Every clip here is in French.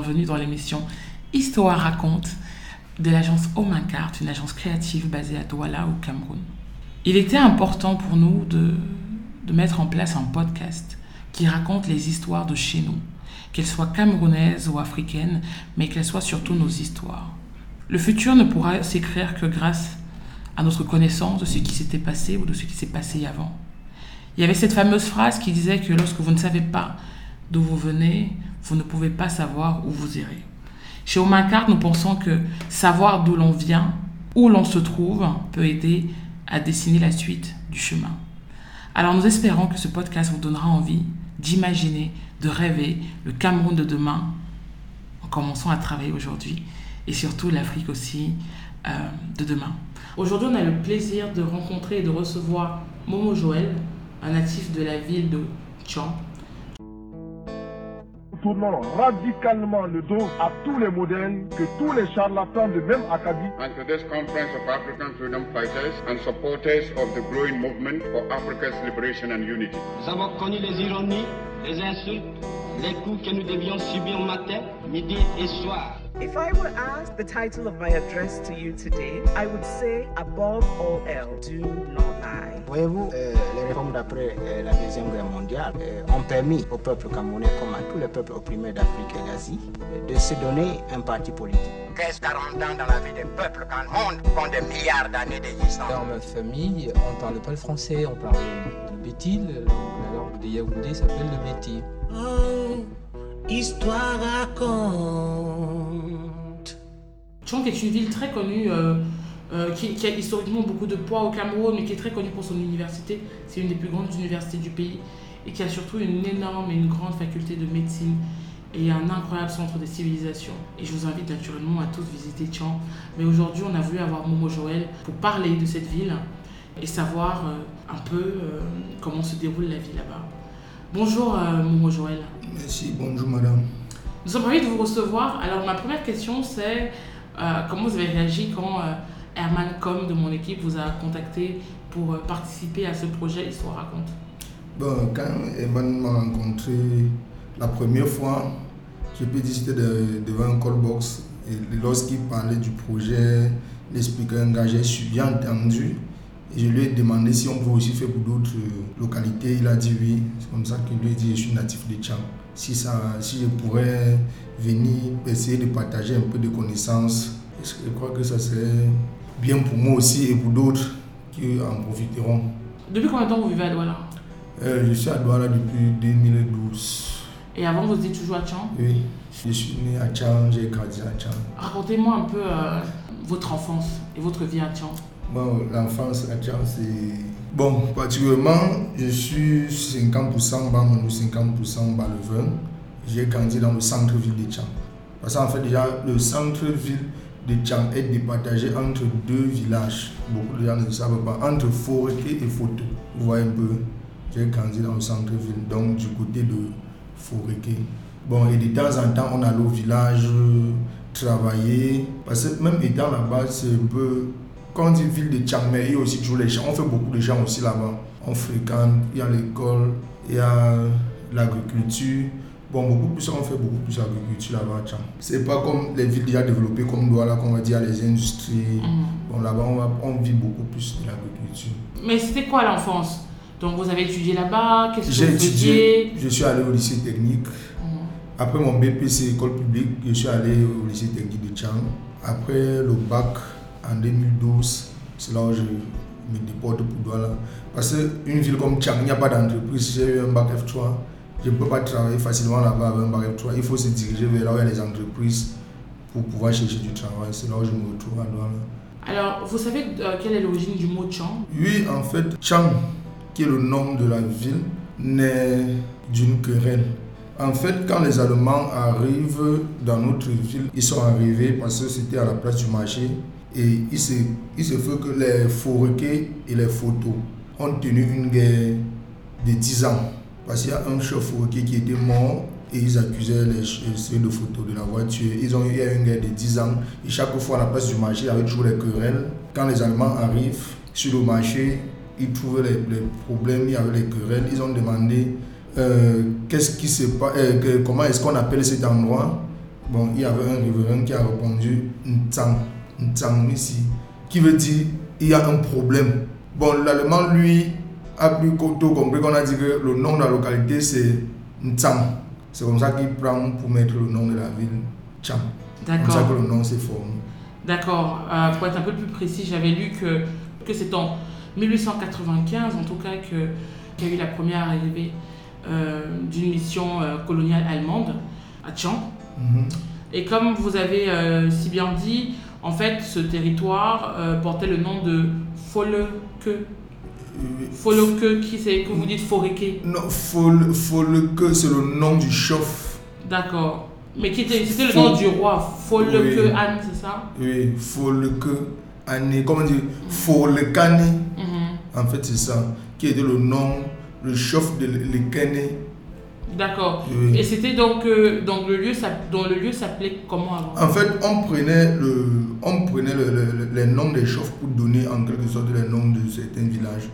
bienvenue dans l'émission Histoire raconte de l'agence Omancart, une agence créative basée à Douala au Cameroun. Il était important pour nous de, de mettre en place un podcast qui raconte les histoires de chez nous, qu'elles soient camerounaises ou africaines, mais qu'elles soient surtout nos histoires. Le futur ne pourra s'écrire que grâce à notre connaissance de ce qui s'était passé ou de ce qui s'est passé avant. Il y avait cette fameuse phrase qui disait que lorsque vous ne savez pas d'où vous venez, vous ne pouvez pas savoir où vous irez. Chez Omancart, nous pensons que savoir d'où l'on vient, où l'on se trouve, peut aider à dessiner la suite du chemin. Alors nous espérons que ce podcast vous donnera envie d'imaginer, de rêver le Cameroun de demain en commençant à travailler aujourd'hui et surtout l'Afrique aussi euh, de demain. Aujourd'hui, on a le plaisir de rencontrer et de recevoir Momo Joël, un natif de la ville de Tchang, tournons radicalement le dos à tous les modèles que tous les charlatans de même acabit and to this conference of African freedom fighters and supporters of the growing movement for Africa's liberation and unity. Nous avons connu les ironies, les insultes, les coups que nous devions subir matin, midi et soir. If I were asked the title of my address to you today, I would say, above all else, do not lie. Voyez-vous, euh, les réformes d'après euh, la Deuxième Guerre mondiale euh, ont permis au peuple camerounais, comme à tous les peuples opprimés d'Afrique et d'Asie, de se donner un parti politique. Qu'est-ce 40 ans dans la vie des peuples quand le monde compte des milliards d'années d'existence Dans ma famille, on ne parlait pas le français, on parlait le béti, la langue des Yaoundés s'appelle le béti. Oh, histoire raconte. Tchang est une ville très connue, euh, euh, qui, a historiquement beaucoup de poids au Cameroun, mais qui est très connue pour son université. C'est une des plus grandes universités du pays et qui a surtout une énorme et une grande faculté de médecine et un incroyable centre de civilisation. Et je vous invite naturellement à tous visiter Tchang. Mais aujourd'hui, on a voulu avoir Momo Joël pour parler de cette ville et savoir euh, un peu comment se déroule la vie là-bas. Bonjour euh, Joël. Merci, bonjour madame. Nous sommes ravis de vous recevoir. Alors ma première question c'est euh, comment vous avez réagi quand euh, Herman Com de mon équipe vous a contacté pour euh, participer à ce projet Histoire raconte? Bon, quand Evan m'a rencontré la première fois, je peux dire que de- devant un call box. Et lorsqu'il parlait du projet, l'expliquait engagé, j'ai entendu. Je lui ai demandé si on peut aussi faire pour d'autres localités. Il a dit oui. C'est comme ça qu'il lui a dit je suis natif de Tchang. Si, ça, si je pourrais venir essayer de partager un peu de connaissances, je crois que ça serait bien pour moi aussi et pour d'autres qui en profiteront. Depuis combien de temps vous vivez à Douala? Euh, je suis à Douala depuis 2012. Et avant vous étiez toujours à Tchang Oui, je suis né à Tchang, j'ai grandi à Tchang. Racontez-moi un peu euh, votre enfance et votre vie à Tchang. Bon, l'enfance Tchang, c'est... Bon, particulièrement, je suis 50% Bamandou, 50% Balevin. J'ai grandi dans le centre-ville de Tchang. Parce qu'en fait, déjà, le centre-ville de Tchang est départagé entre deux villages. Beaucoup de gens ne le savent pas. Entre Foreké et Foto. Vous voyez un peu, j'ai grandi dans le centre-ville, donc du côté de Foreké. Bon, et de temps en temps, on allait au village travailler. Parce que même étant là-bas, c'est un peu. Quand on dit ville de Tchang, mais il y a aussi toujours les gens. On fait beaucoup de gens aussi là-bas. On fréquente, il y a l'école, il y a l'agriculture. Bon, beaucoup plus, on fait beaucoup plus d'agriculture là-bas à Tchang. C'est pas comme les villes déjà développées comme Douala, qu'on va dire les industries. Bon, là-bas, on, va- on vit beaucoup plus de l'agriculture. Mais c'était quoi l'enfance? Donc vous avez étudié là-bas? Qu'est-ce que J'ai étudié, je suis allé au lycée technique. Mhm. Après mon BPC école publique, je suis allé au lycée technique de Tchang. Après le bac en 2012, c'est là où je me déporte pour Douala. Parce qu'une ville comme Tchang, il n'y a pas d'entreprise. J'ai eu un bac F3, je ne peux pas travailler facilement là-bas avec un bac F3. Il faut se diriger vers là où il y a les entreprises pour pouvoir chercher du travail. C'est là où je me retrouve à Douala. Alors, vous savez euh, quelle est l'origine du mot Tchang? Oui, en fait, Chang, qui est le nom de la ville, naît d'une querelle. En fait, quand les Allemands arrivent dans notre ville, ils sont arrivés parce que c'était à la place du marché. Et il se, il se fait que les Forequets et les photos ont tenu une guerre de 10 ans. Parce qu'il y a un chef Forequet qui était mort et ils accusaient les ceux de photos de la voiture. Ils ont eu une guerre de 10 ans. Et chaque fois, à la place du marché, il y avait toujours les querelles. Quand les Allemands arrivent sur le marché, ils trouvaient les, problèmes, il y avait les querelles. Ils ont demandé euh, qu'est-ce qui se euh, comment est-ce qu'on appelle cet endroit? bon, il y avait un révérend qui a répondu Ntsang ici, qui veut dire il y a un problème. Bon, l'allemand, lui, a plus tôt compris qu'on a dit que le nom de la localité c'est Ntsang. C'est comme ça qu'il prend pour mettre le nom de la ville Cham. C'est comme ça que le nom s'est formé. D'accord. Euh, pour être un peu plus précis, j'avais lu que, que c'est en 1895, en tout cas, qu'il y a eu la première arrivée euh, d'une mission euh, coloniale allemande à Cham. Mhm. Et comme vous avez si bien dit, en fait, ce territoire euh, portait le nom de Foleke. Foleke, qui c'est que vous dites Foreke Non, Fol, Foleke, c'est le nom du chef. D'accord. Mais qui était, c'était le nom du roi, Foleke Oui. Anne, c'est ça? Oui, Foleke, Anne, comment dire Folekani, Mhm. en fait c'est ça, qui était le nom, le chef de l'Ekene. D'accord. Oui. Et c'était donc, euh, donc le lieu, dont le lieu s'appelait comment avant En fait, on prenait, le, on prenait le- le- les noms des chefs pour donner en quelque sorte les noms de certains villages.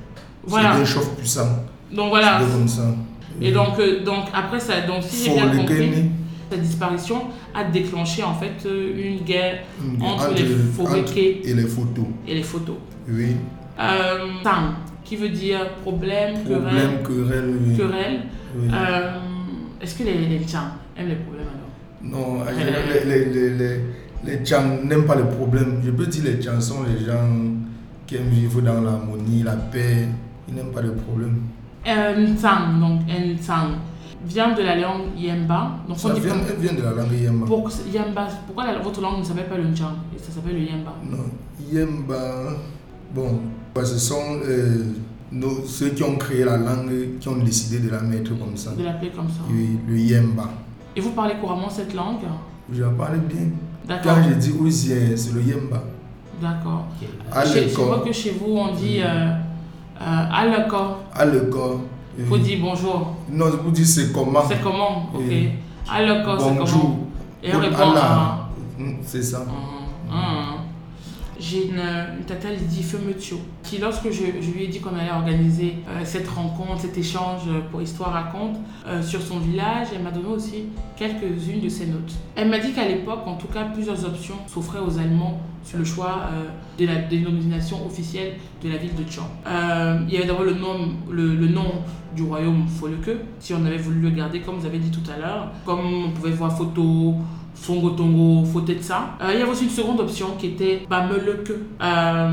Voilà. C'était des chefs puissants. Donc voilà. C'était comme ça. Et donc, euh, donc après ça, donc si j'ai bien compris, disparition a déclenché en fait euh, une guerre une guerre entre les entre- et les photos. et les photos. Oui. Euh, qui veut dire problème, Problème, querelle. querelle, oui. querelle. Oui. Euh, Est-ce que les, les Tchang aiment les problèmes alors? Non, les, les, les, les, n'aiment pas les problèmes. Je peux dire les Tchang sont les gens qui aiment vivre dans l'harmonie, la paix. Ils n'aiment pas les problèmes. Euh, Ntang, donc vient de la langue Yemba. Donc on Ça dit vient, elle vient de la langue Yemba. Pour- Yemba, pourquoi la- votre langue ne s'appelle pas le et ça s'appelle le Yemba Non, Yemba, bon, ce sont euh, nos- ceux qui ont créé la langue, qui ont décidé de la mettre comme ça. De l'appeler comme ça. Oui, le Yemba. Et vous parlez couramment cette langue? Je parle bien. D'accord. Quand je dis aussi, c'est le Yemba. D'accord. À Je vois que chez vous, on dit euh, euh, à l'école. À l'école. Il faut dire bonjour. Non, vous dites c'est comment. C'est comment Ok. Oui. À l'école, c'est Bonjour. comment Et on répond à. Mm, C'est ça. Ah. J'ai une, une tata, elle dit Feu Metio, qui lorsque je, lui ai dit qu'on allait organiser euh, cette rencontre, cet échange euh, pour Histoire Raconte euh, sur son village, elle m'a donné aussi quelques-unes de ses notes. Elle m'a dit qu'à l'époque, en tout cas, plusieurs options s'offraient aux Allemands sur le choix euh, de la dénomination officielle de la ville de Tchang. Il y avait d'abord le nom, le, le nom du royaume Foleke, si on avait voulu le garder, comme vous avez dit tout à l'heure, comme on pouvait voir photo, Fongo Tongo, Fotetsa. Euh, il y avait aussi une seconde option qui était Bameleke, euh,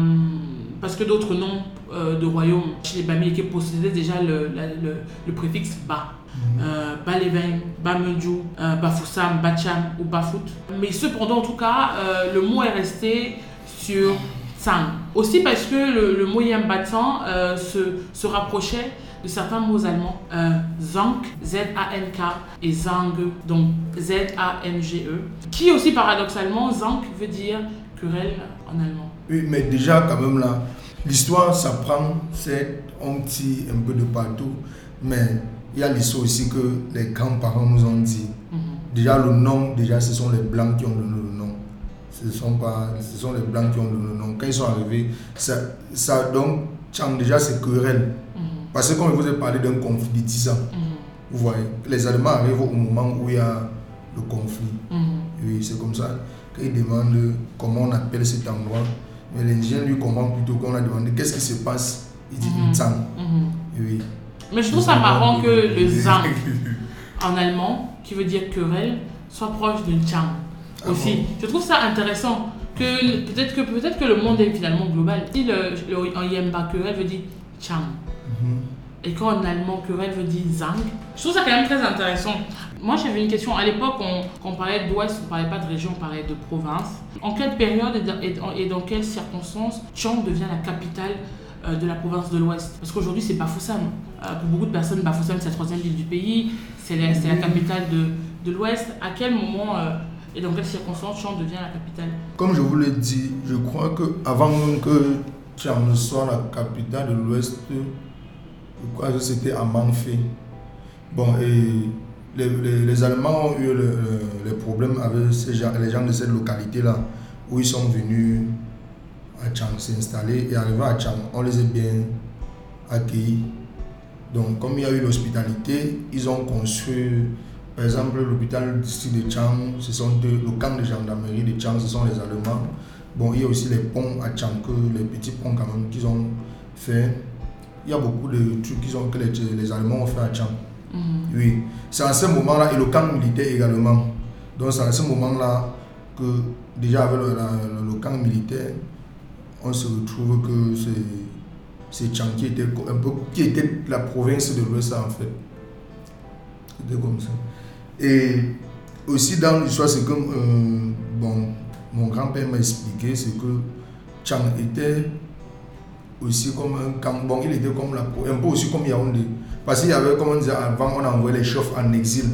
parce que d'autres noms euh, de royaumes chez les Bamileke possédaient déjà le, la- le, le préfixe Ba. Euh, Balevin, Bamedjou, euh, Bafoussam, Bacham ou Bafout. Mais cependant, en tout cas, euh, le mot est resté sur Tsang. Aussi parce que le, le mot Yambatsan se, se rapprochait de certains mots allemands. Euh, Zank, Z-A-N-K, et Zang, donc Z-A-N-G-E. Qui aussi, paradoxalement, Zank veut dire querelle en allemand. Oui, mais déjà, quand même là, l'histoire s'apprend, c'est on tire un peu de partout, mais il y a l'histoire aussi que les grands-parents nous ont dit. Déjà, le nom, déjà, ce sont les blancs qui ont donné le nom. Ce sont, pas, ce sont les blancs qui ont donné le nom. Quand ils sont arrivés, ça, ça donc, déjà, c'est querelle. Parce que comme je vous ai parlé d'un conflit de 10 ans, vous voyez, les Allemands arrivent au moment où il y a le conflit. Oui, c'est comme ça. Quand ils demandent comment on appelle cet endroit, mais l'Indien lui comprend plutôt qu'on a demandé qu'est-ce qui se passe. Il dit. Tsang. Mhm. Oui. Mais je trouve ça marrant que le Zank en allemand, qui veut dire querelle, soit proche de Chang aussi. Je trouve ça intéressant que peut-être que peut-être que le monde est finalement global. Si le, le- en Yemba querelle veut dire Chang et quand en allemand querelle veut dire Zang, je trouve ça quand même très intéressant. Moi j'avais une question. À l'époque, on, quand on parlait d'Ouest, on parlait pas de région, on parlait de province. En quelle période et dans, et dans- et dans quelles circonstances Chang devient la capitale euh, de la province de l'Ouest? Parce qu'aujourd'hui c'est Bafoussam. Euh, pour beaucoup de personnes, Bafoussam c'est la troisième ville du pays, c'est la, c'est la capitale de, de l'Ouest. À quel moment euh, et dans quelles circonstances Chang devient la capitale? Comme je vous l'ai dit, je crois que avant même que Tchang ne soit la capitale de l'Ouest, je c'était à Manfé. Bon, et les, les- les Allemands ont eu le- le- les problèmes avec les gens de cette localité-là, où ils sont venus à Tchang s'installer. Et arrivés à Tchang, on les a bien accueillis. Donc, comme il y a eu l'hospitalité, ils ont construit Par exemple, l'hôpital district de Chang, ce sont deux, le camp de gendarmerie de Chang, ce sont les Allemands. Bon, il y a aussi les ponts à Chang, les petits ponts quand même qu'ils ont fait. Il y a beaucoup de trucs qu'ils ont, que les, les Allemands ont fait à Chang. Mhm. Oui, c'est à ce moment-là, et le camp militaire également. Donc c'est à ce moment-là que déjà avec le, la- le camp militaire, on se retrouve que c'est Chang qui était un peu qui était la province de l'Ouest en fait. C'était comme ça. Et aussi dans l'histoire, c'est comme euh, bon, mon grand-père m'a expliqué, c'est que Chang était aussi comme un camp. Bon, il était comme la, un peu aussi comme Yaoundé. Parce qu'il y avait, comme on disait avant, on envoyait les chefs en exil.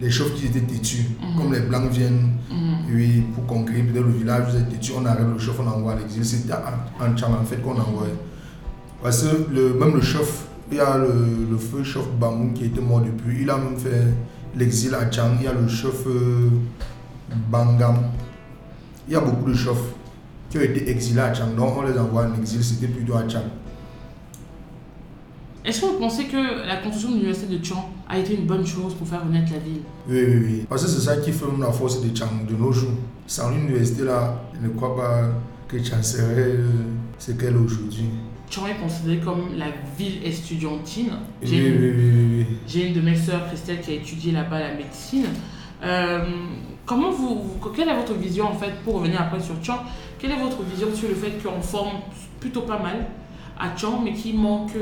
Les chefs qui étaient têtus. Mhm. Comme les Blancs viennent, Mhm. oui, pour conquérir peut-être le village, vous êtes têtu, on arrête le chef, on envoie à l'exil. C'était en, en Tchad en fait qu'on envoyait. Parce que le, même le chef, il y a le, le feu chef Bamoun qui était mort depuis, il a même fait l'exil à Tchang. Il y a le chef euh, Bangam. Il y a beaucoup de chefs qui ont été exilés à Tchang. Donc on les envoie en exil, c'était plutôt à Tchang. Est-ce que vous pensez que la construction de l'université de Chang a été une bonne chose pour faire renaître la ville? Oui, oui, oui. Parce que c'est ça qui fait la force de Tchang de nos jours. Sans l'université là, je ne crois pas que Tchang serait euh, ce qu'elle est aujourd'hui. Chang est considérée comme la ville estudiantine. Oui, J'ai oui, une- oui, oui, oui. J'ai une de mes sœurs, Christelle, qui a étudié là-bas la médecine. Euh, comment vous, quelle est votre vision en fait, pour revenir après sur Chang, quelle est votre vision sur le fait qu'on forme plutôt pas mal à Chang, mais qu'il manque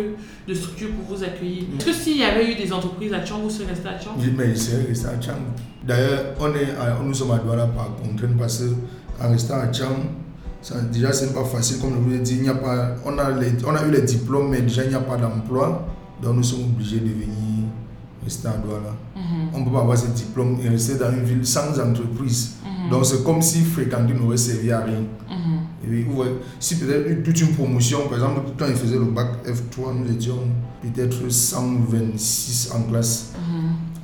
de structures pour vous accueillir? Est-ce que s'il y avait eu des entreprises à Chang, vous seriez resté à Chang Oui, mais c'est resté à Tchang. D'ailleurs, on est nous sommes à Douala par contrainte parce qu'en restant à Tchang, ça, déjà c'est pas facile, comme je vous l'ai dit, n'y a pas, on, a on a eu les diplômes, mais déjà il n'y a pas d'emploi. Donc nous sommes obligés de venir rester à Douala. Mhm. On ne peut pas avoir ce diplôme et rester dans une ville sans entreprise. Mhm. Donc c'est comme si fréquenter n'aurait servi à rien. Mhm. Et oui, si peut-être une- toute une promotion, par exemple, quand il faisait le bac F3, nous étions peut-être 126 en classe.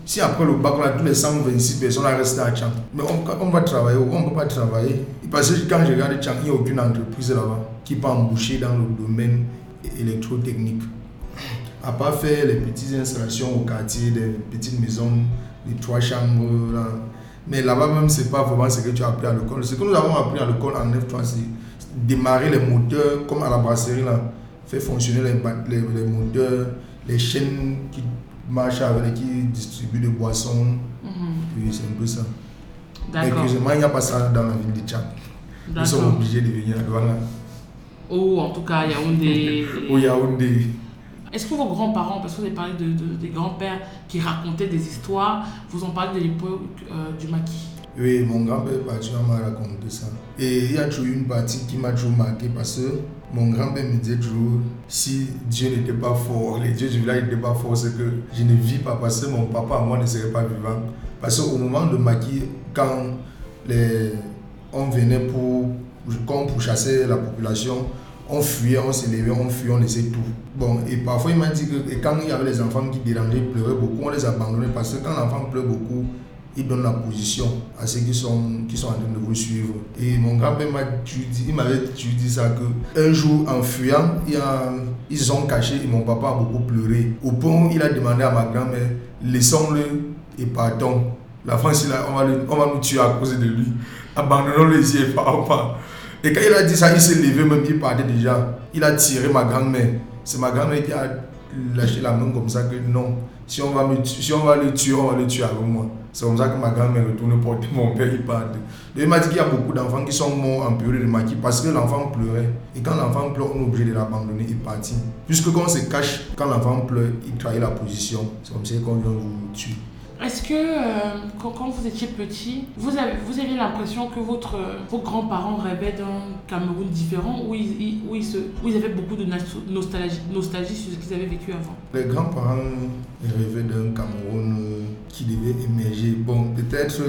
Si après le bac, on a tous les 126 personnes à rester à Tchang, mais on, on va travailler on ne peut pas travailler. Parce que quand je regarde Tchang, il n'y a aucune entreprise là-bas qui peut embaucher dans le domaine électrotechnique. À part faire les petites installations au quartier, des petites maisons, des trois chambres. Là. Mais là-bas même, ce n'est pas vraiment ce que tu as appris à l'école. Ce que nous avons appris à l'école en F3, c'est démarrer les moteurs comme à la brasserie, là. faire fonctionner les, les, les moteurs, les chaînes qui marchent avec, qui distribuent des boissons. Oui, c'est un peu ça. Curieusement, il n'y a pas ça dans la ville de Tchad. Nous sommes obligés de venir à Douala. Ou en tout cas, Yaoundé. Au Yaoundé. Est-ce que vos grands-parents, parce que vous avez parlé de, de- des grands-pères qui racontaient des histoires, vous en parlez de l'époque euh, du maquis? Oui, mon grand-père particulièrement m'a raconté ça. Et il y a toujours une partie qui m'a toujours marqué parce que mon grand-père me disait toujours si Dieu n'était pas fort, les dieux du village n'étaient pas forts, c'est que je ne vis pas parce que mon papa et moi ne seraient pas vivants. Parce qu'au moment de maquis, quand les, on venait pour, comme pour chasser la population, on fuyait, on s'élevait, on fuyait, on laissait tout. Bon, et parfois il m'a dit que quand il y avait les enfants qui dérangeaient, pleuraient beaucoup, on les abandonnait parce que quand l'enfant pleure beaucoup, il donne la position à ceux qui sont, qui sont en train de vous suivre. Et mon grand-père m'a dit, m'avait dit ça que un jour en fuyant, ils ont caché et mon papa a beaucoup pleuré. Au point où il a demandé à ma grand-mère, laissons-le et partons. La France, on, va le- on va nous tuer à cause de lui. Abandonnons-le ici et partons. Et quand il a dit ça, il s'est levé même, il partait déjà. Il a tiré ma grand-mère. C'est ma grand-mère qui a lâché la main comme ça que non, si on va, me tu- si on va le tuer, on va le tuer avec moi. C'est comme ça que ma grand-mère retourne porter mon père, il part. Et il m'a dit qu'il y a beaucoup d'enfants qui sont morts en période de maquis parce que l'enfant pleurait. Et quand l'enfant pleure, on est obligé de l'abandonner, il partit. Puisque quand on se cache, quand l'enfant pleure, il trahit la position. C'est comme ça qu'on vient vous tuer. Est-ce que euh, quand, quand vous étiez petit, vous, avez, vous aviez l'impression que votre, vos grands-parents rêvaient d'un Cameroun différent où ils, ils- où, ils se, où ils avaient beaucoup de nostalgie, nostalgie sur ce qu'ils avaient vécu avant? Les grands-parents rêvaient d'un Cameroun qui devait émerger. Bon, peut-être,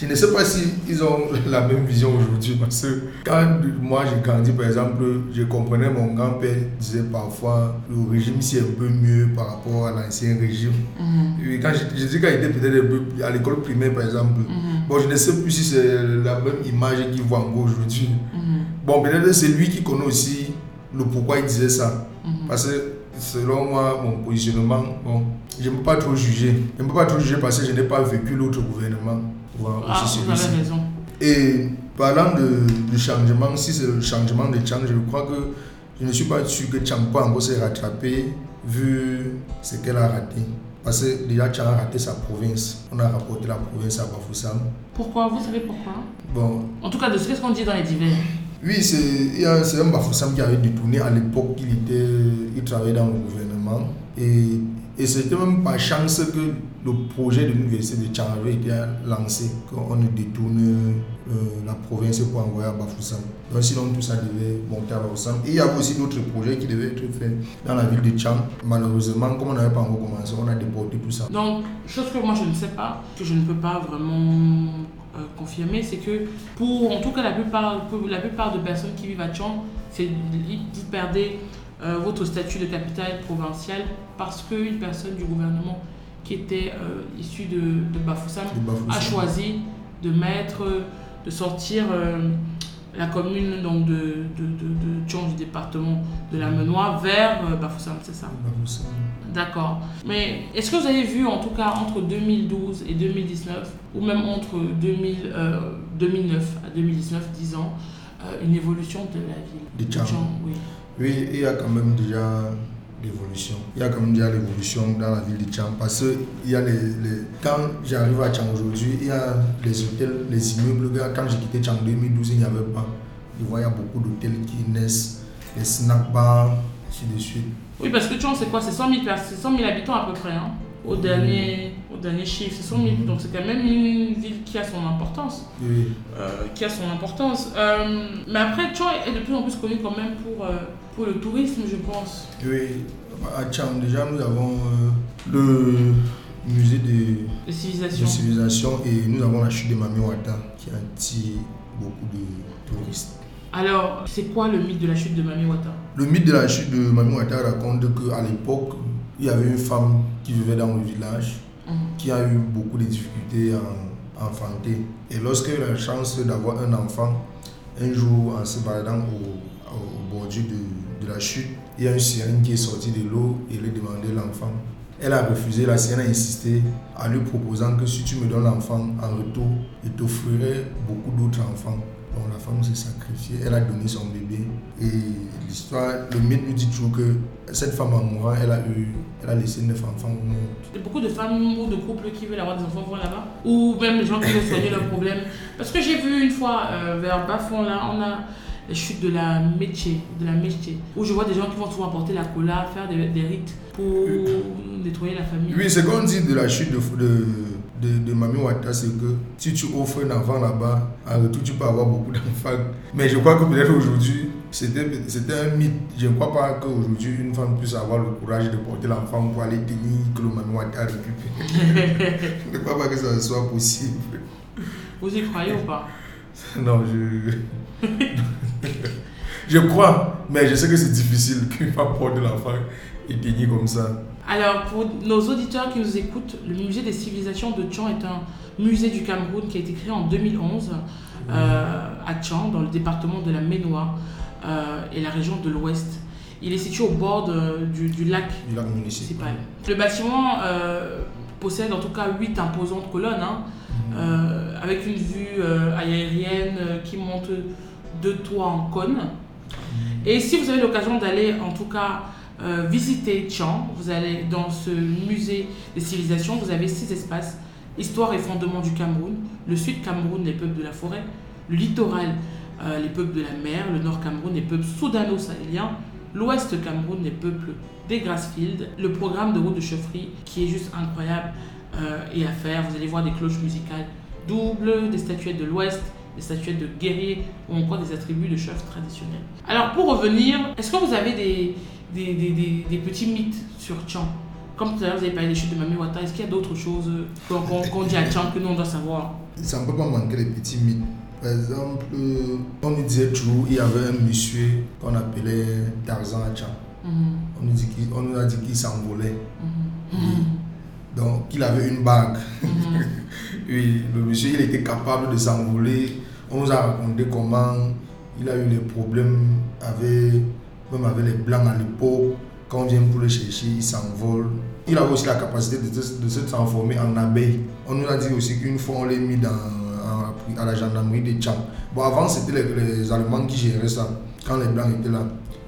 je ne sais pas si ils ont la même vision aujourd'hui parce que quand moi j'ai grandi, par exemple, je comprenais mon grand-père disait parfois le régime c'est un peu mieux par rapport à l'ancien régime. Mhm. Et quand je, je dis quand il était peut-être à l'école primaire par exemple, Mhm. bon je ne sais plus si c'est la même image qu'il voit encore aujourd'hui. Mhm. Bon, peut-être c'est lui qui connaît aussi le pourquoi il disait ça. Mhm. Parce que selon moi, mon positionnement, bon, je ne peux pas trop juger. Je ne peux pas trop juger parce que je n'ai pas vécu l'autre gouvernement. Voilà, Ah, vous avez raison. Et parlant de, de changement, si c'est le changement de Tchang, je crois que je ne suis pas sûr que peut encore se rattraper vu ce qu'elle a raté. Parce que déjà Tchang a raté sa province. On a rapporté la province à Bafoussam. Pourquoi? Vous savez pourquoi? Bon, En tout cas, de ce qu'on dit dans les divers. oui, c'est un Bafoussam qui avait détourné à l'époque qu'il était, il travaillait dans le gouvernement. Et, et c'était même par chance que le projet de l'université de Tchang avait été lancé, qu'on ne détourne euh, la province pour envoyer à Bafoussam. Donc sinon tout ça devait monter à Bafoussam. Il y avait aussi d'autres projets qui devaient être faits dans la ville de Tchang. Malheureusement, comme on n'avait pas encore commencé, on a déporté tout ça. Donc, chose que moi je ne sais pas, que je ne peux pas vraiment euh, confirmer, c'est que pour, en tout cas, la plupart, la plupart de personnes qui vivent à Tchang, c'est vous perdez votre statut de capitale provinciale parce qu'une personne du gouvernement qui était euh, issue de, de Bafoussam a choisi de mettre, de sortir euh, la commune donc de, de, de, de du département de la Menois vers euh, Bafoussam, c'est ça? Bafoussam. D'accord. Mais est-ce que vous avez vu, en tout cas, entre 2012 et 2019, ou même entre 2000, euh, 2009 à 2019, 10 ans, une évolution de la ville? De Tchang. oui. Oui, il y a quand même déjà l'évolution. Il y a quand même déjà l'évolution dans la ville de Tchang parce que il y a les, les- quand j'arrive à Tchang aujourd'hui, il y a les hôtels, les immeubles. Quand j'ai quitté Tchang en 2012, il n'y avait pas. Il y a beaucoup d'hôtels qui naissent, les snack bars, ainsi de suite. Oui, parce que Tchang, c'est quoi? C'est 100 000, pers- c'est 100 000 habitants à peu près, hein, au, dernier, au dernier chiffre. C'est 100 000. Donc c'est quand même une ville qui a son importance. Oui. euh, qui a son importance. Euh, mais après, Tchang est de plus en plus connu quand même pour, euh, pour le tourisme, je pense. Oui, à Tchang, déjà, nous avons euh, le musée de, de civilisation et nous avons la chute de Mami Wata qui attire beaucoup de touristes. Alors, c'est quoi le mythe de la chute de Mami Wata Le mythe de la chute de Mami Wata raconte qu'à l'époque, il y avait une femme qui vivait dans le village Mhm. qui a eu beaucoup de difficultés à enfanter. Et eu la chance d'avoir un enfant, un jour en se baladant au, bordure de, de la chute, il y a une sirène qui est sortie de l'eau et lui demandait l'enfant. Elle a refusé, la sirène a insisté en lui proposant que si tu me donnes l'enfant en retour, il t'offrirait beaucoup d'autres enfants. Donc la femme s'est sacrifiée, elle a donné son bébé. Et l'histoire, le mythe nous dit toujours que cette femme en mourant, elle a, eu, elle a laissé neuf enfants au monde. Il y a beaucoup de femmes ou de couples qui veulent avoir des enfants vont là-bas Ou même les gens qui veulent soigner leurs problèmes Parce que j'ai vu une fois euh, vers Bafon, là, on a les chutes de la métier, de la métier, où je vois des gens qui vont souvent apporter la cola, faire des, des rites pour nettoyer la famille. Oui, ce qu'on dit de la chute de, de, de, de Mami Wata, c'est que si tu offres un enfant là-bas, en retour, tu peux avoir beaucoup d'enfants. Mais je crois que peut-être aujourd'hui, c'était c'était un mythe. Je ne crois pas qu'aujourd'hui, une femme puisse avoir le courage de porter l'enfant pour aller tenir que le Mami Wata récupère. je ne crois pas que ça soit possible. Vous y croyez ou pas? Non, je. je crois, mais je sais que c'est difficile qu'une femme porte l'enfant et tenir comme ça. Alors, pour nos auditeurs qui nous écoutent, le musée des civilisations de Tchang est un musée du Cameroun qui a été créé en 2011 euh, à Tchang, dans le département de la Ménois euh, et la région de l'Ouest. Il est situé au bord de- du, du lac Du lac municipal. Le bâtiment euh, possède en tout cas huit imposantes colonnes, hein, euh, avec une vue aérienne qui monte de toits en cône. Et si vous avez l'occasion d'aller en tout cas euh, visiter Tchang, vous allez dans ce musée des civilisations, vous avez six espaces. Histoire et fondement du Cameroun, le sud Cameroun, les peuples de la forêt, le littoral, euh, les peuples de la mer, le nord Cameroun, les peuples soudano-sahéliens, l'ouest Cameroun, les peuples des Grassfields, le programme de route de chaufferie qui est juste incroyable euh, et à faire. Vous allez voir des cloches musicales doubles, des statuettes de l'ouest, des statuettes de guerriers ou encore des attributs de chefs traditionnels. Alors pour revenir, est-ce que vous avez des, des, des- des- des petits mythes sur Tchang Comme tout à l'heure vous avez parlé des chutes de Mami Wata, est-ce qu'il y a d'autres choses euh, qu'on dit à Tchang que nous on doit savoir? Ça ne peut pas manquer les petits mythes. Par exemple, euh, on nous disait toujours il y avait un monsieur qu'on appelait Tarzan à Tchang. Mhm, On nous, dit qu'il- on nous a dit qu'il s'envolait. mhm, Donc, qu'il avait une bague. mhm. Oui, le monsieur, il était capable de s'envoler. On nous a raconté comment il a eu les problèmes avec, même avec les Blancs à l'époque, quand on vient pour le chercher, il s'envole. Il avait aussi la capacité de, de, se transformer en abeille. On nous a dit aussi qu'une fois on l'a mis dans, à, la gendarmerie de Tcham. Bon, avant c'était les, les, Allemands qui géraient ça. Quand les Blancs étaient là,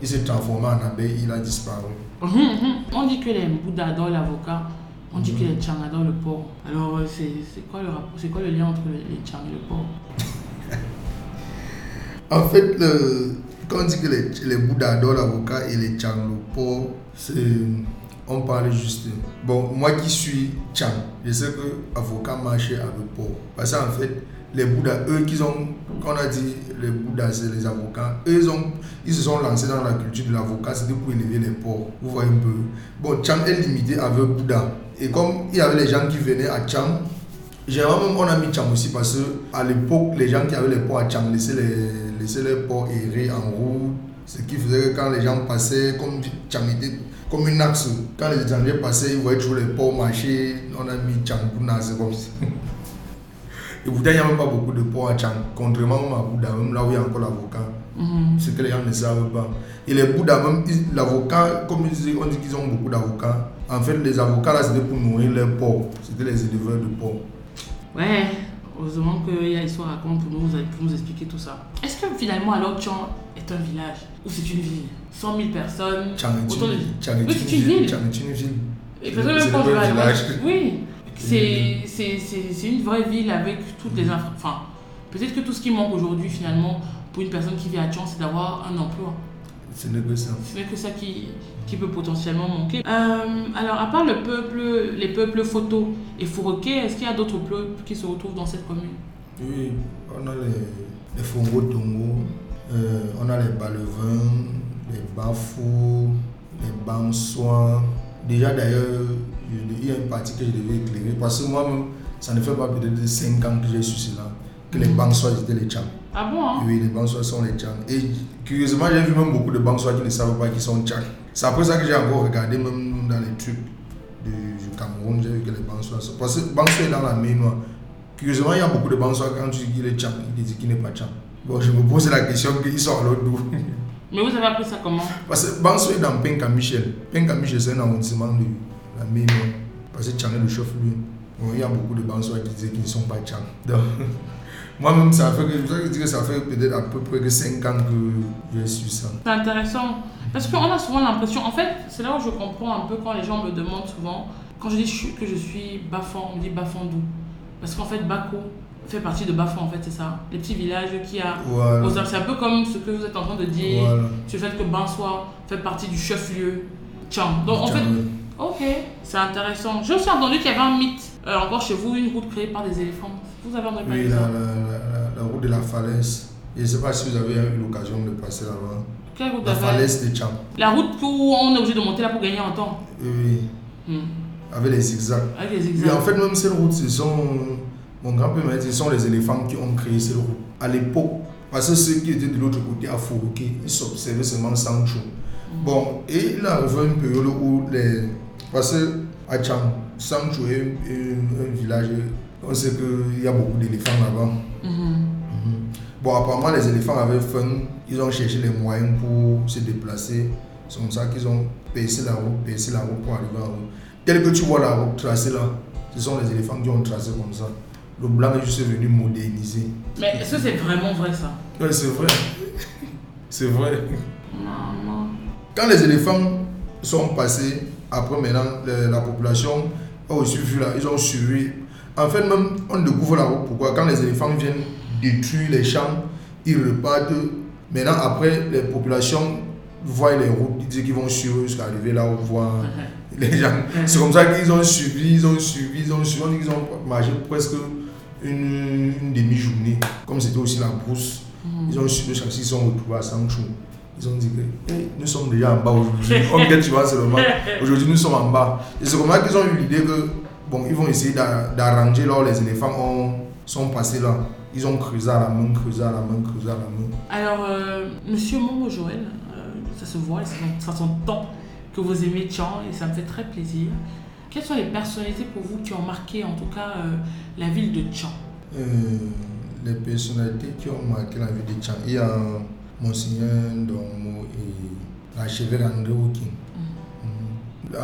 il s'est transformé en abeille, il a disparu. On dit que les Bouddhas adorent l'avocat. On dit que les Tchang adorent le porc. Alors, euh, c'est quoi le rapport C'est quoi le lien entre les Tchang et le porc? En fait, le, quand on dit que les, les Bouddhas adorent l'avocat et les Tchang le porc, c'est on parle juste. Bon, moi qui suis Tchang, je sais que avocat marchait avec porc. Parce qu'en fait, les Bouddhas, eux qui ont, on a dit les Bouddhas, c'est les avocats, eux ils, ont, ils se sont lancés dans la culture de l'avocat, c'était pour élever les porcs. Vous voyez un peu. Bon, Tchang est limité avec Bouddha. Et comme il y avait les gens qui venaient à Tchang, généralement on a mis Tchang aussi parce qu'à l'époque, les gens qui avaient les porcs à Tchang laissaient les, laissaient les porcs errer en route. Ce qui faisait que quand les gens passaient, comme comme une axe, quand les étrangers passaient, ils voyaient toujours les porcs marcher, on a mis Tchang pour nager comme ça. Et pourtant, il n'y a même pas beaucoup de porcs à Tchang, contrairement à Bouddha, même là où il y a encore l'avocat. Mm Ce que les gens ne savent pas. Et les Bouddhas, même l'avocat, comme on dit qu'ils ont beaucoup d'avocats, en fait, les avocats là, c'était pour nourrir les porcs. C'était les éleveurs de porcs. Ouais, heureusement qu'il y a Histoire raconte pour nous, pour nous expliquer tout ça. Est-ce que finalement, alors, Tchang est un village ou c'est une ville? 100 000 personnes Tchang est une, ville. Tchang est une ville. Tchang est une ville. Je vais village. Oui, c'est une vraie ville avec toutes les Enfin, peut-être que tout ce qui manque aujourd'hui, finalement, pour une personne qui vit à Tchang, c'est d'avoir un emploi. Ce n'est que ça. Ce n'est que ça qui, qui peut potentiellement manquer. Euh, alors, à part le peuple, les peuples photos et Fouroquet, est-ce qu'il y a d'autres peuples qui se retrouvent dans cette commune? Oui, on a les, les Fongo Tongo, euh, on a les Balevins, les Bafou, les Bansois. Déjà, d'ailleurs, il y a une partie que je devais éclairer parce que moi-même, ça ne fait pas peut-être 5 ans que j'ai su cela, que les Bansois étaient les Tchams. Ah bon hein? Oui, les Bansois sont les Tchang. Et curieusement, j'ai vu même beaucoup de Bansois qui ne savent pas qu'ils sont Tchang. C'est après ça que j'ai encore regardé, même dans les trucs du, Cameroun, j'ai vu que les Bansois sont. Parce que Bansois est dans la main noire. Curieusement, il y a beaucoup de Bansois quand tu dis qu'il est Tchang, il dit qu'il n'est pas Tchang. Bon, je me pose la question qu'ils sont à l'autre bout. Mais vous avez appris ça comment? Parce que Bansois est dans Penka Michel. Penka Michel, c'est un arrondissement de la main noire. Parce que Tchang est le chef lui. Bon, il y a beaucoup de Bansois qui disent qu'ils ne sont pas Tchang. Moi-même, ça fait que, ça fait peut-être à peu près que 5 ans que j'ai su ça. C'est intéressant. Parce qu'on a souvent l'impression, en fait, c'est là où je comprends un peu quand les gens me demandent souvent, quand je dis que je suis Bafan, on me dit Bafandou. Parce qu'en fait, Bako fait partie de Bafan, en fait, c'est ça. Les petits villages qui a voilà. C'est un peu comme ce que vous êtes en train de dire, voilà. sur le fait que Bansoir fait partie du chef-lieu Tcham. Donc, en fait, ok, c'est intéressant. J'ai aussi entendu qu'il y avait un mythe, euh, encore chez vous, une route créée par des éléphants. Vous avez entendu Oui, la, la, la, route de la falaise. Je ne sais pas si vous avez eu l'occasion de passer là-bas. Quelle route La falaise de Tcham. La route où on est obligé de monter là pour gagner en temps Oui. Hmm. Avec les zigzags. Avec les zigzags. Et en fait, même cette route, ce sont. Mon grand-père m'a dit ce sont les éléphants qui ont créé cette route. À l'époque, parce que ceux qui étaient de l'autre côté à Fourouké, ils s'observaient seulement Sancho. Mm. Bon, et il arrivé une période où les. Parce que à Tcham, Sancho est un, un village on sait qu'il y a beaucoup d'éléphants là-bas. Mm-hmm. Bon, apparemment, les éléphants avaient faim. Ils ont cherché les moyens pour se déplacer. C'est comme ça qu'ils ont percé la route, percé la route pour arriver en route. Tel que tu vois la route tracée là, ce sont les éléphants qui ont tracé comme ça. Le blanc est juste venu moderniser. Mais est-ce que c'est vraiment vrai ça? Oui, c'est vrai. c'est vrai. Maman. Quand les éléphants sont passés, après maintenant, la, population a aussi vu là, ils ont suivi en fait, même, on découvre la route. Pourquoi Quand les éléphants viennent détruire les champs, ils repartent. Maintenant, après, les populations voient les routes, ils disent qu'ils vont suivre jusqu'à arriver là où on voit les gens. C'est comme ça qu'ils ont suivi, ils ont suivi, ils ont suivi, ils ont marché presque une, demi-journée. Comme c'était aussi la brousse, mm. ils ont suivi jusqu'à ce qu'ils sont retrouvés à Sancho. Ils ont dit que nous sommes déjà en bas aujourd'hui. Vient, tu vois, seulement. Aujourd'hui, nous sommes en bas. Et c'est comme ça qu'ils ont eu l'idée que Bon, ils vont essayer d'arranger là où les éléphants ont, sont passés là. Ils ont creusé à la main, creusé à la main, creusé à la main. Alors, euh, monsieur Momo Joël, euh, ça se voit, ça tant que vous aimez Tchang et ça me fait très plaisir. Quelles sont les personnalités pour vous qui ont marqué en tout cas euh, la ville de Tchang Les personnalités qui ont marqué la ville de Tchang, il y a Monseigneur Domo et l'archevêque André Woking.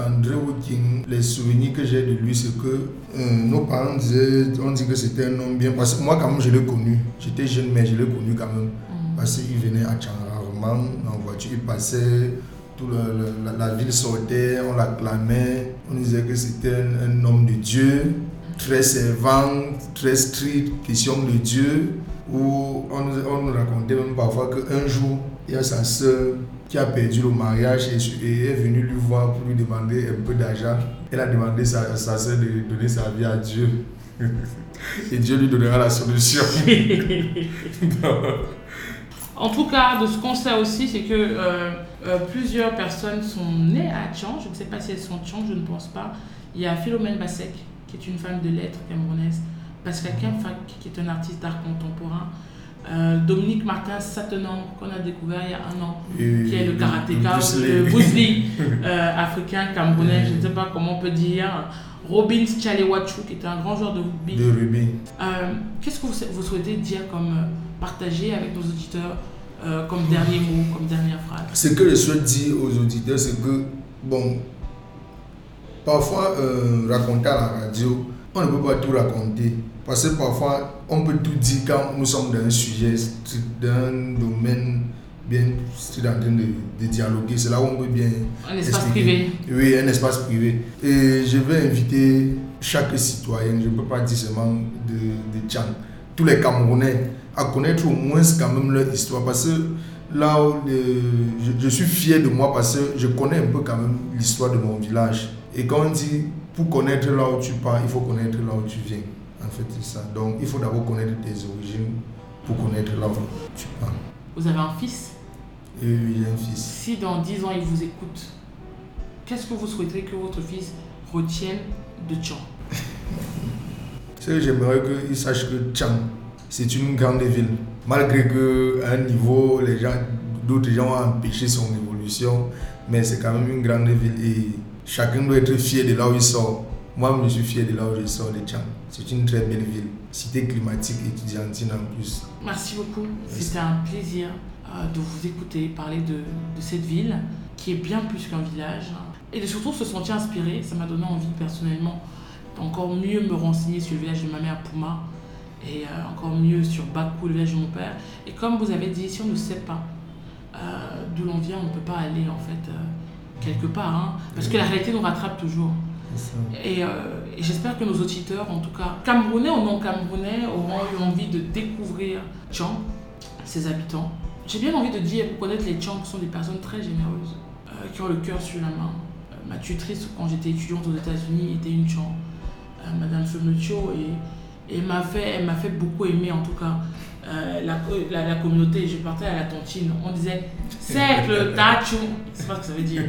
André Woking, les souvenirs que j'ai de lui, c'est que euh, nos parents disaient, on dit que c'était un homme bien. Parce que moi, quand même, je l'ai connu. J'étais jeune, mais je l'ai connu quand même. Mm. Parce qu'il venait à Tchang rarement, en voiture, il passait, toute la, ville sortait, on l'acclamait. On disait que c'était un, homme de Dieu, très servant, très strict, question de Dieu. Où on, nous racontait même parfois qu'un jour, il y a sa soeur qui a perdu le mariage et, est venue lui voir pour lui demander un peu d'argent. Elle a demandé à sa soeur de donner sa vie à Dieu. et Dieu lui donnera la solution. en tout cas, de ce qu'on sait aussi, c'est que euh, euh, plusieurs personnes sont nées à Tchang. Je ne sais pas si elles sont Tchang, je ne pense pas. Il y a Philomène Bassek, qui est une femme de lettres camerounaise. Pascal Kemfak, qui est un artiste d'art contemporain. Euh, Dominique Martin Satenan, qu'on a découvert il y a un an, qui est le karatéka, le Bruce euh, africain, camerounais, je ne sais pas comment on peut dire. Robin Tchalewachu, qui est un grand joueur de rugby. De rugby. Euh, qu'est-ce que vous, souhaitez dire comme partager avec nos auditeurs comme dernier mot, comme dernière phrase? Ce que je souhaite dire aux auditeurs, c'est que, bon, parfois, raconter à la radio, on ne peut pas tout raconter. Parce que parfois, on peut tout dire quand nous sommes dans un sujet, dans un domaine bien en train de, dialoguer. C'est là où on peut bien. Un espace privé. Oui, un espace privé. Et je vais inviter chaque citoyen, je ne peux pas dire seulement de, de Tchang, tous les Camerounais à connaître au moins quand même leur histoire. Parce que là où je, je, suis fier de moi parce que je connais un peu quand même l'histoire de mon village. Et quand on dit pour connaître là où tu pars, il faut connaître là où tu viens. En fait, c'est ça. Donc, il faut d'abord connaître tes origines pour connaître où tu pars. Vous avez un fils? Oui, j'ai un fils. Si dans 10 ans, il vous écoute, qu'est-ce que vous souhaiterez que votre fils retienne de Tchang J'aimerais qu'il sache que Tchang, c'est une grande ville. Malgré qu'à un niveau, les gens, d'autres gens ont empêché son évolution, mais c'est quand même une grande ville et chacun doit être fier de là où il sort. Moi, je suis fier de là où je sors de Tchang. C'est une très belle ville, cité climatique étudiantine en plus. Merci beaucoup. C'était un plaisir euh, de vous écouter parler de, de, cette ville qui est bien plus qu'un village et de surtout se sentir inspiré. Ça m'a donné envie personnellement d'encore mieux me renseigner sur le village de ma mère Pouma et euh, encore mieux sur Bakou, le village de mon père. Et comme vous avez dit, si on ne sait pas euh, d'où l'on vient, on ne peut pas aller en fait quelque part. Hein, parce que la réalité nous rattrape toujours. Euh, et, j'espère que nos auditeurs, en tout cas camerounais ou non camerounais, auront eu envie de découvrir Tchang, ses habitants. J'ai bien envie de dire, pour connaître les Tchang, qui sont des personnes très généreuses, euh, qui ont le cœur sur la main. Euh, ma tutrice, quand j'étais étudiante aux États-Unis, était une Tchang, Madame Femetio, et, et elle m'a fait, fait beaucoup aimer, en tout cas, la, la, communauté. Je partais à la tontine, on disait cercle, tachou, c'est pas ce que ça veut dire.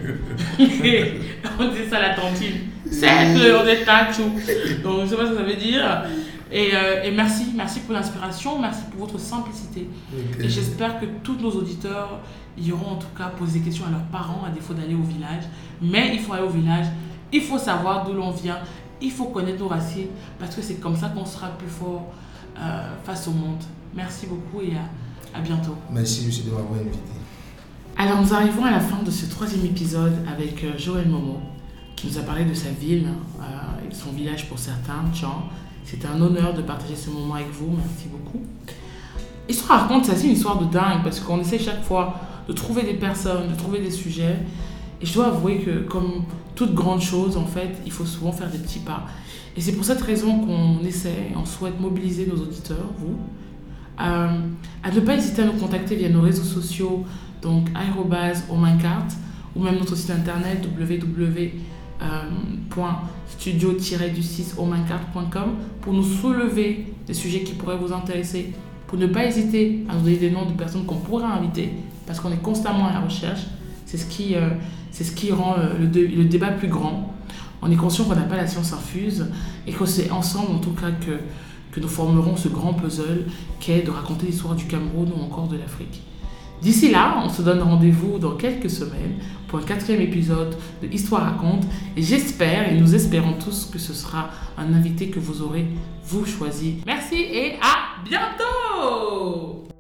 on disait ça à la tontine. Cercle, on est tachou. Donc je sais pas ce que ça veut dire. Et, euh, et merci, merci pour l'inspiration, merci pour votre simplicité. Et j'espère que tous nos auditeurs iront en tout cas poser des questions à leurs parents, à défaut d'aller au village. Mais il faut aller au village, il faut savoir d'où l'on vient, il faut connaître nos racines, parce que c'est comme ça qu'on sera plus fort euh, face au monde. Merci beaucoup et à, à bientôt. Merci aussi de m'avoir invité. Alors nous arrivons à la fin de ce troisième épisode avec euh, Joël Momo qui nous a parlé de sa ville euh, et de son village pour certains, Tchang. C'était un honneur de partager ce moment avec vous, merci beaucoup. Histoire raconte, c'est une histoire de dingue parce qu'on essaie chaque fois de trouver des personnes, de trouver des sujets. Et je dois avouer que comme toute grande chose, en fait, il faut souvent faire des petits pas. Et c'est pour cette raison qu'on essaie, on souhaite mobiliser nos auditeurs, vous, euh, à ne pas hésiter à nous contacter via nos réseaux sociaux, donc aérobase au ou même notre site internet www.studio-du6 pour nous soulever des sujets qui pourraient vous intéresser, pour ne pas hésiter à nous donner des noms de personnes qu'on pourrait inviter, parce qu'on est constamment à la recherche. C'est ce qui, euh, ce qui rend le, le, débat plus grand. On est conscient qu'on n'a pas la science infuse et que c'est ensemble, en tout cas, que, que nous formerons ce grand puzzle qu'est de raconter l'histoire du Cameroun ou encore de l'Afrique. D'ici là, on se donne rendez-vous dans quelques semaines pour un quatrième épisode de Histoire raconte et j'espère et nous espérons tous que ce sera un invité que vous aurez vous choisi. Merci et à bientôt